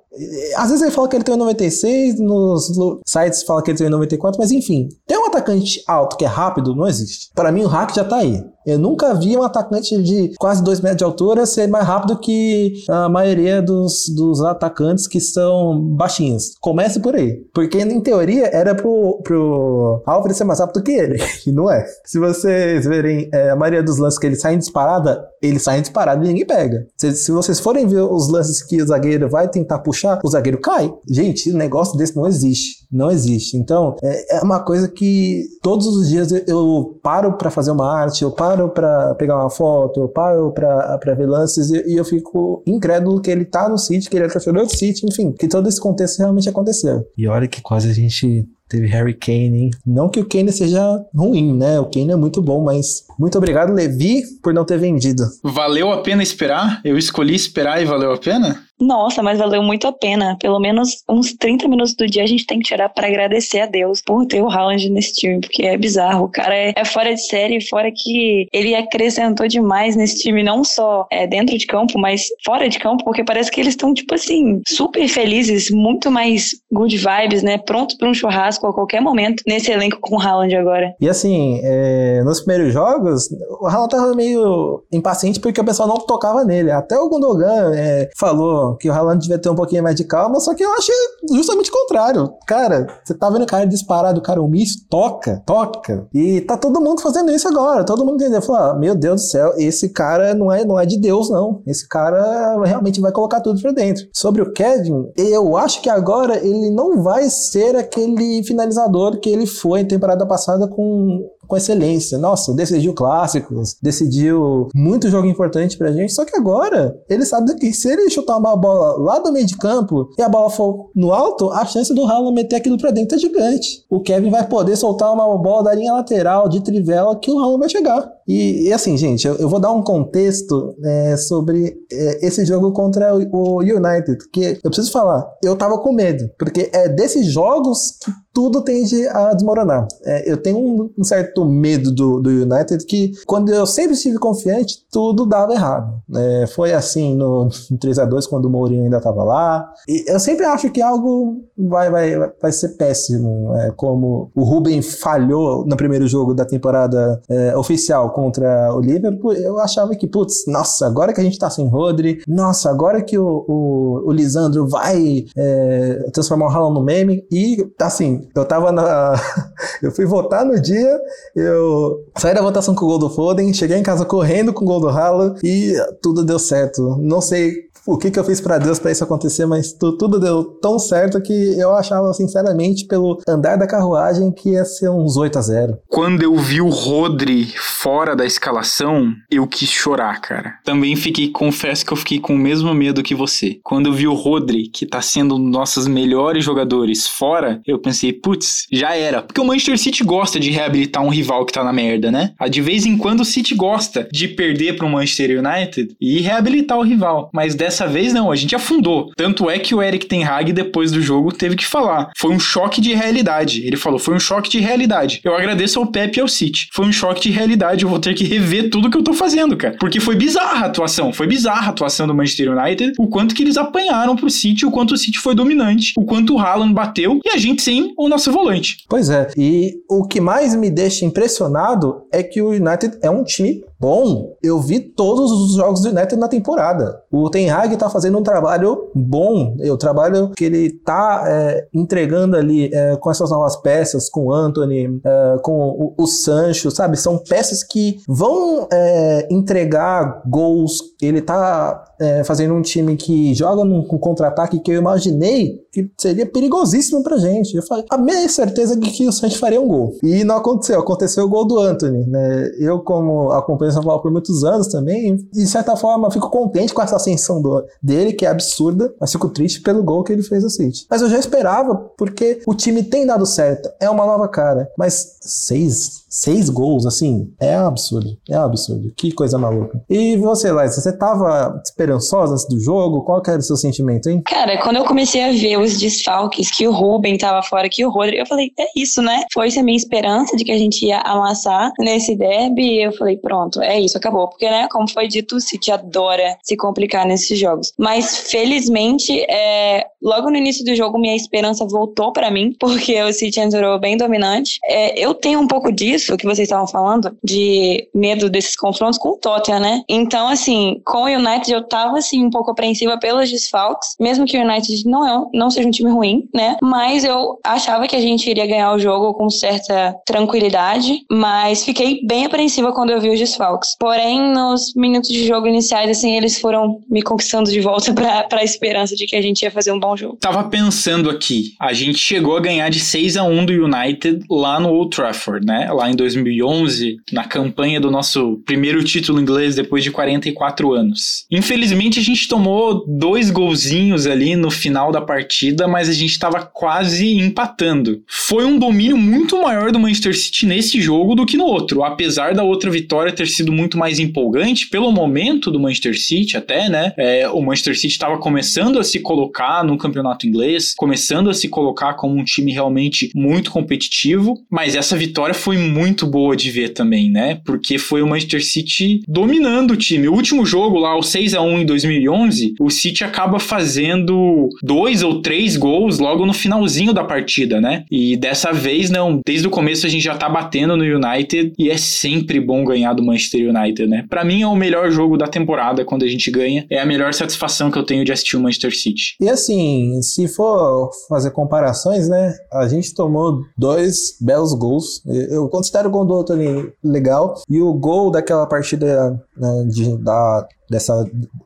Speaker 3: às vezes ele fala que ele tem 96, nos sites fala que ele tem 94, mas enfim, ter um atacante alto que é rápido não existe. Para mim, o hack já tá aí. Eu nunca vi um atacante de quase 2 metros de altura ser mais rápido que a maioria dos, dos atacantes que são baixinhos. Comece por aí. Porque, em teoria, era pro, pro Alfred ser mais rápido que ele. <laughs> E não é. Se vocês verem é, a maioria dos lances que ele sai disparada, ele sai em disparada e ninguém pega. Se, se vocês forem ver os lances que o zagueiro vai tentar puxar, o zagueiro cai. Gente, negócio desse não existe. Não existe. Então, é, é uma coisa que todos os dias eu, eu paro para fazer uma arte, eu paro para pegar uma foto, paro para ver lances e, e, eu fico incrédulo que ele tá no City, que ele é torcedor do City, enfim, que todo esse contexto realmente aconteceu. E olha que quase a gente teve Harry Kane, hein? Não que o Kane seja ruim, né? O Kane é muito bom, mas muito obrigado, Levi, por não ter vendido.
Speaker 2: Valeu a pena esperar? Eu escolhi esperar e valeu a pena?
Speaker 4: Nossa, mas valeu muito a pena. Pelo menos uns 30 minutos do dia a gente tem que tirar para agradecer a Deus por ter o Haaland nesse time, porque é bizarro. O cara é, é, fora de série, fora que ele acrescentou demais nesse time, não só é, dentro de campo, mas fora de campo, porque parece que eles estão, tipo assim, super felizes, muito mais good vibes, né? Pronto para um churrasco a qualquer momento nesse elenco com o Haaland agora.
Speaker 3: E assim, é, nos primeiros jogos, o Haaland tava meio impaciente porque o pessoal não tocava nele. Até o Gundogan é, falou que o Haaland devia ter um pouquinho mais de calma, só que eu acho justamente o contrário. Cara, você tá vendo o cara disparado, o cara omisso, toca, toca. E tá todo mundo fazendo isso agora, todo mundo entendeu. Falou, ah, meu Deus do céu, esse cara não é, não é de Deus, não. Esse cara realmente vai colocar tudo pra dentro. Sobre o Kevin, eu acho que agora ele não vai ser aquele finalizador que ele foi em temporada passada com com excelência. Nossa, decidiu clássicos, decidiu muito jogo importante pra gente. Só que agora, ele sabe que se ele chutar uma bola lá do meio de campo e a bola for no alto, a chance do Haaland meter aquilo pra dentro é gigante. O Kevin vai poder soltar uma bola da linha lateral de trivela que o Haaland vai chegar. E, e, assim, gente, eu, eu, vou dar um contexto é, sobre é, esse jogo contra o, o, United, que eu preciso falar, eu tava com medo, porque é desses jogos que tudo tende a desmoronar. É, eu tenho um, um, certo medo do, do United que, quando eu sempre estive confiante, tudo dava errado. É, foi assim no, <laughs> no 3x2, quando o Mourinho ainda estava lá. E eu sempre acho que algo vai, vai, vai ser péssimo, é, como o Ruben falhou no primeiro jogo da temporada é, oficial contra o Liverpool, eu achava que, putz, nossa, agora que a gente tá sem Rodri, nossa, agora que o, o, o Lisandro vai é, transformar o Haaland no meme, e assim, eu tava na. <laughs> eu fui votar no dia, eu saí da votação com o gol do Foden, cheguei em casa correndo com o gol do Haaland e tudo deu certo. Não sei o que, que eu fiz para Deus para isso acontecer, mas tu, tudo deu tão certo que eu achava, sinceramente, pelo andar da carruagem, que ia ser uns 8 a 0
Speaker 2: Quando eu vi o Rodri fora da escalação, eu quis chorar, cara. Também fiquei, confesso que eu fiquei com o mesmo medo que você. Quando eu vi o Rodri, que tá sendo um dos nossos melhores jogadores, fora, eu pensei, putz, já era. Porque o Manchester City gosta de reabilitar um rival que tá na merda, né? De vez em quando o City gosta de perder pro Manchester United e reabilitar o rival. Mas dessa vez não, a gente afundou. Tanto é que o Eric Ten Hag, depois do jogo, teve que falar. Foi um choque de realidade. Ele falou, foi um choque de realidade. Eu agradeço ao Pepe e ao City. Foi um choque de realidade. Eu vou ter que rever tudo que eu tô fazendo, cara. Porque foi bizarra a atuação. Foi bizarra a atuação do Manchester United. O quanto que eles apanharam pro City, o quanto o City foi dominante, o quanto o Haaland bateu e a gente sem o nosso volante.
Speaker 3: Pois é. E o que mais me deixa impressionado é que o United é um time bom. Eu vi todos os jogos do United na temporada. O Ten Hag tá fazendo um trabalho bom. O trabalho que ele tá é, entregando ali é, com essas novas peças, com o Anthony, é, com o, o, Sancho, sabe? São peças que vão é, entregar gols. Ele tá é, fazendo um time que joga num, contra-ataque que eu imaginei que seria perigosíssimo pra gente. Eu falei, a minha certeza de que o Sancho faria um gol. E não aconteceu. Aconteceu o gol do Anthony, né? Eu, como acompanho São Paulo por muitos anos também, de certa forma, fico contente com essa ascensão do, dele, que é absurda, mas fico triste pelo gol que ele fez no City. Mas eu já esperava, porque o time tem dado certo. É uma nova cara. Mas seis seis gols, assim, é absurdo. É absurdo. Que coisa maluca. E você, Laís, você tava esperançosa antes do jogo? Qual que era o seu sentimento, hein?
Speaker 4: Cara, quando eu comecei a ver os desfalques, que o Ruben tava fora, que o Rodri, eu falei, é isso, né? Foi essa minha esperança de que a gente ia amassar nesse derby. Eu falei, pronto, é isso, acabou. Porque, né, como foi dito, o City adora se complicar nesses jogos. Mas, felizmente, é, logo no início do jogo, minha esperança voltou para mim, <laughs> porque o City entrou bem dominante. É, eu tenho um pouco disso isso que vocês estavam falando, de medo desses confrontos com o Tottenham, né? Então, assim, com o United eu tava, assim, um pouco apreensiva pelos desfalques, mesmo que o United não, é, não seja um time ruim, né? Mas eu achava que a gente iria ganhar o jogo com certa tranquilidade, mas fiquei bem apreensiva quando eu vi os desfalques. Porém, nos minutos de jogo iniciais, assim, eles foram me conquistando de volta <laughs> pra, pra esperança de que a gente ia fazer um bom jogo.
Speaker 2: Tava pensando aqui, a gente chegou a ganhar de 6 a 1 do United lá no Old Trafford, né? Lá em 2011, na campanha do nosso primeiro título inglês depois de 44 anos. Infelizmente, a gente tomou dois golzinhos ali no final da partida, mas a gente estava quase empatando. Foi um domínio muito maior do Manchester City nesse jogo do que no outro, apesar da outra vitória ter sido muito mais empolgante pelo momento do Manchester City, até, né? É, o Manchester City estava começando a se colocar no campeonato inglês, começando a se colocar como um time realmente muito competitivo, mas essa vitória foi muito muito boa de ver também, né? Porque foi o Manchester City dominando o time. O último jogo lá, o 6 a 1 em 2011, o City acaba fazendo dois ou três gols logo no finalzinho da partida, né? E dessa vez não, desde o começo a gente já tá batendo no United e é sempre bom ganhar do Manchester United, né? Para mim é o melhor jogo da temporada quando a gente ganha, é a melhor satisfação que eu tenho de assistir o Manchester City.
Speaker 3: E assim, se for fazer comparações, né? A gente tomou dois belos gols. Eu considero o do Anthony legal. E o gol daquela partida né, de, da dessa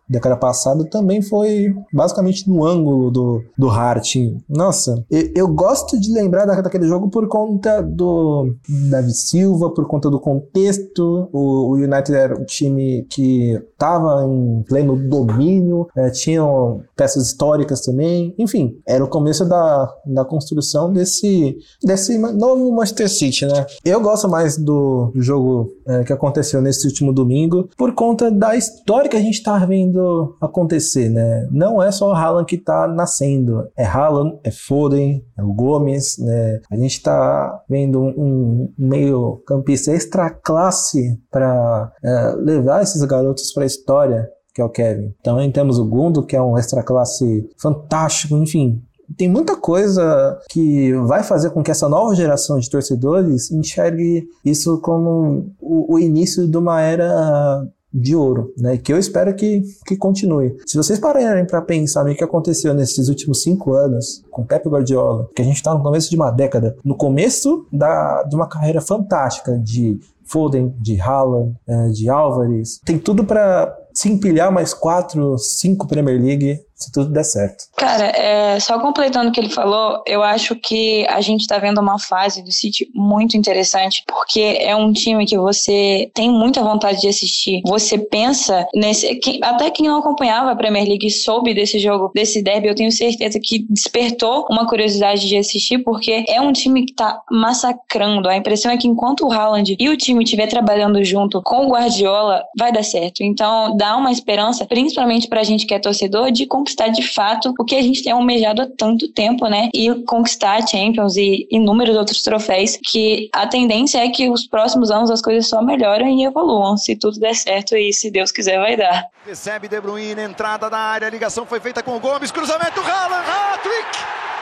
Speaker 3: década passada também foi basicamente no ângulo do, do Hart. Nossa, eu, eu gosto de lembrar da, daquele jogo por conta do Davi Silva, por conta do contexto. O, o United era um time que estava em pleno domínio, é, tinham peças históricas também. Enfim, era o começo da, da construção desse, desse novo Manchester City, né? Eu gosto mais do jogo é, que aconteceu nesse último domingo por conta da história que a gente está vendo acontecer, né? Não é só o Haaland que está nascendo, é Haaland, é Foden, é o Gomes, né? A gente está vendo um, um meio campista extra classe para é, levar esses garotos para a história que é o Kevin. Também temos o Gundo, que é um extra classe fantástico, enfim. Tem muita coisa que vai fazer com que essa nova geração de torcedores enxergue isso como o, o início de uma era de ouro, né? Que eu espero que, que continue. Se vocês pararem para pensar no que aconteceu nesses últimos cinco anos com Pep Guardiola, que a gente está no começo de uma década, no começo da, de uma carreira fantástica de Foden, de Haaland, é, de Álvares, tem tudo para se empilhar mais quatro, cinco Premier League se tudo der certo.
Speaker 4: Cara, é, só completando o que ele falou, eu acho que a gente tá vendo uma fase do City muito interessante, porque é um time que você tem muita vontade de assistir. Você pensa nesse. até quem não acompanhava a Premier League soube desse jogo, desse derby, eu tenho certeza que despertou uma curiosidade de assistir, porque é um time que tá massacrando. A impressão é que enquanto o Haaland e o time estiver trabalhando junto com o Guardiola, vai dar certo. Então, dá uma esperança, principalmente pra gente que é torcedor, de conquistar conquistar de fato o que a gente tem almejado há tanto tempo, né? E conquistar a Champions e inúmeros outros troféus, que a tendência é que os próximos anos as coisas só melhoram e evoluam, se tudo der certo e se Deus quiser vai dar.
Speaker 5: Recebe De Bruyne, entrada na área, a ligação foi feita com o Gomes, cruzamento, Haaland, hat-trick!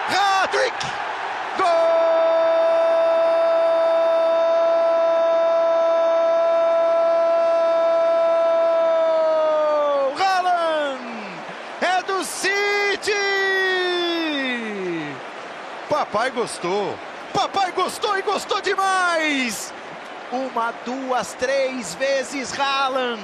Speaker 5: Hat-trick! Papai gostou. Papai gostou e gostou demais. Uma, duas, três vezes Haaland.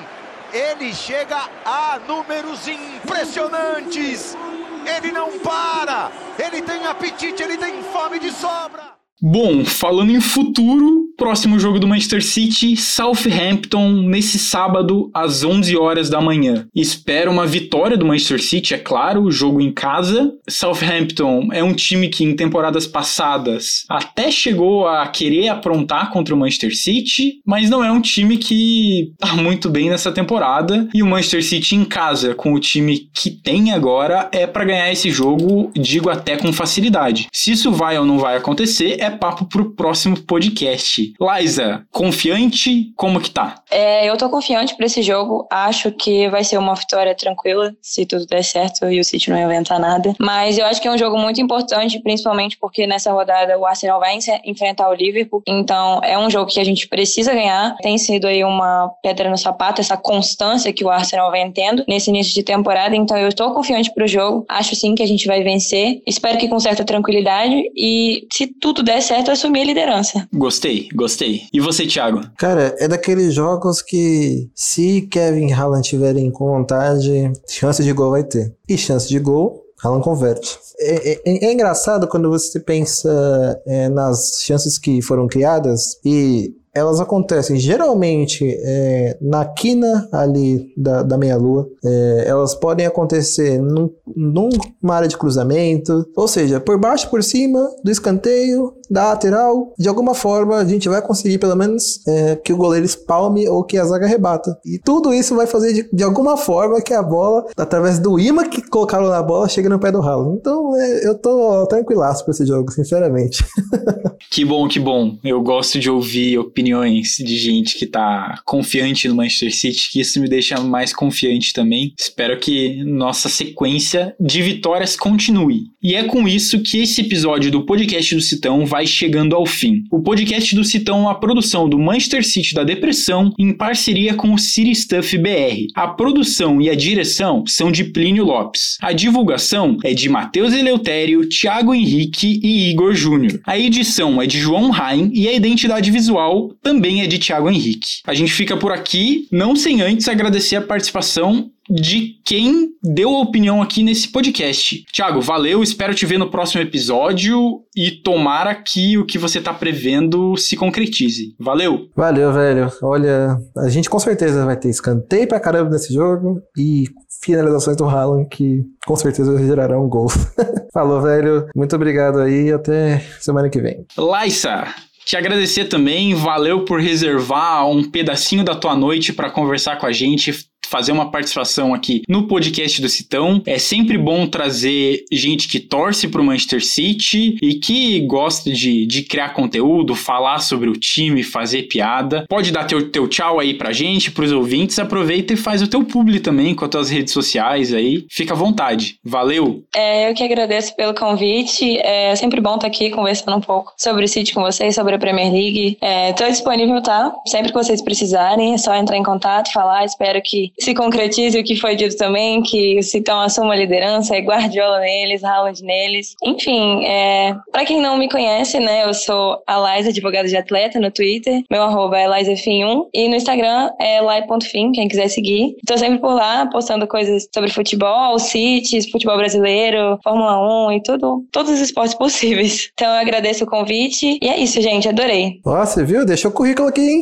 Speaker 5: Ele chega a números impressionantes. Ele não para. Ele tem apetite, ele tem fome de sobra.
Speaker 2: Bom, falando em futuro, próximo jogo do Manchester City, Southampton, nesse sábado, às 11 horas da manhã. Espero uma vitória do Manchester City, é claro, jogo em casa. Southampton é um time que em temporadas passadas até chegou a querer aprontar contra o Manchester City, mas não é um time que tá muito bem nessa temporada. E o Manchester City em casa, com o time que tem agora, é para ganhar esse jogo, digo até com facilidade. Se isso vai ou não vai acontecer, é papo pro próximo podcast. Liza, confiante? Como que tá?
Speaker 4: É, eu tô confiante para esse jogo. Acho que vai ser uma vitória tranquila, se tudo der certo e o City não inventar nada. Mas eu acho que é um jogo muito importante, principalmente porque nessa rodada o Arsenal vai enfrentar o Liverpool. Então é um jogo que a gente precisa ganhar. Tem sido aí uma pedra no sapato, essa constância que o Arsenal vem tendo nesse início de temporada. Então eu estou confiante pro jogo. Acho sim que a gente vai vencer. Espero que com certa tranquilidade. E se tudo der certo, assumir a liderança.
Speaker 2: Gostei, gostei. E você, Thiago?
Speaker 3: Cara, é daqueles jogos que se Kevin Haaland tiverem com vontade, chance de gol vai ter. E chance de gol, Haaland converte. É, é, é, engraçado quando você pensa é, nas chances que foram criadas e elas acontecem geralmente é, na quina ali da, da meia-lua. É, elas podem acontecer num, numa área de cruzamento, ou seja, por baixo, por cima, do escanteio, da lateral. De alguma forma, a gente vai conseguir pelo menos é, que o goleiro espalme ou que a zaga rebata. E tudo isso vai fazer de, de alguma forma que a bola, através do imã que colocaram na bola, chegue no pé do ralo. Então, é, eu tô tranquilaço pra esse jogo, sinceramente. <laughs>
Speaker 2: que bom, que bom. Eu gosto de ouvir opiniões opiniões de gente que tá confiante no Manchester City, que isso me deixa mais confiante também. Espero que nossa sequência de vitórias continue. E é com isso que esse episódio do podcast do Citão vai chegando ao fim. O podcast do Citão é uma produção do Manchester City da Depressão em parceria com o City Stuff BR. A produção e a direção são de Plínio Lopes. A divulgação é de Matheus Eleutério, Thiago Henrique e Igor Júnior. A edição é de João Rain e a identidade visual também é de Thiago Henrique. A gente fica por aqui, não sem antes agradecer a participação de quem deu a opinião aqui nesse podcast. Tiago, valeu, espero te ver no próximo episódio e tomara que o que você tá prevendo se concretize. Valeu!
Speaker 3: Valeu, velho. Olha, a gente com certeza vai ter escanteio pra caramba nesse jogo e finalizações do Haaland que com certeza gerarão gols. <laughs> Falou, velho. Muito obrigado aí até semana que vem.
Speaker 2: Laissa, te agradecer também, valeu por reservar um pedacinho da tua noite para conversar com a gente, fazer uma participação aqui no podcast do Citão. É sempre bom trazer gente que torce pro Manchester City e que gosta de, de criar conteúdo, falar sobre o time, fazer piada. Pode dar teu, teu tchau aí pra gente, pros ouvintes. Aproveita e faz o teu publi também com as tuas redes sociais aí. Fica à vontade. Valeu!
Speaker 4: É, eu que agradeço pelo convite. É sempre bom estar aqui conversando um pouco sobre o City com vocês, sobre a Premier League. É, tô disponível, tá? Sempre que vocês precisarem, é só entrar em contato, falar. Espero que se concretize o que foi dito também, que o Citão assuma a liderança, é Guardiola neles, Haaland neles. Enfim, é, para quem não me conhece, né, eu sou a Laís, advogada de atleta no Twitter, meu arroba é laisfim1 e no Instagram é lai.fim, quem quiser seguir. Estou sempre por lá, postando coisas sobre futebol, cities, futebol brasileiro, Fórmula 1 e tudo, todos os esportes possíveis. Então eu agradeço o convite e é isso, gente, adorei.
Speaker 3: Nossa, viu? Deixou o currículo aqui, hein?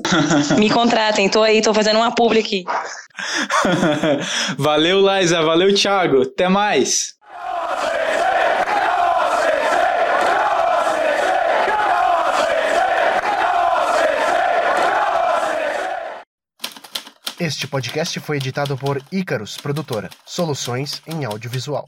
Speaker 3: <laughs>
Speaker 4: Me contratem, tô aí, tô fazendo uma publi aqui. <laughs>
Speaker 2: valeu, Liza, valeu, Thiago. Até mais.
Speaker 6: Este podcast foi editado por Icarus Produtora, soluções em audiovisual.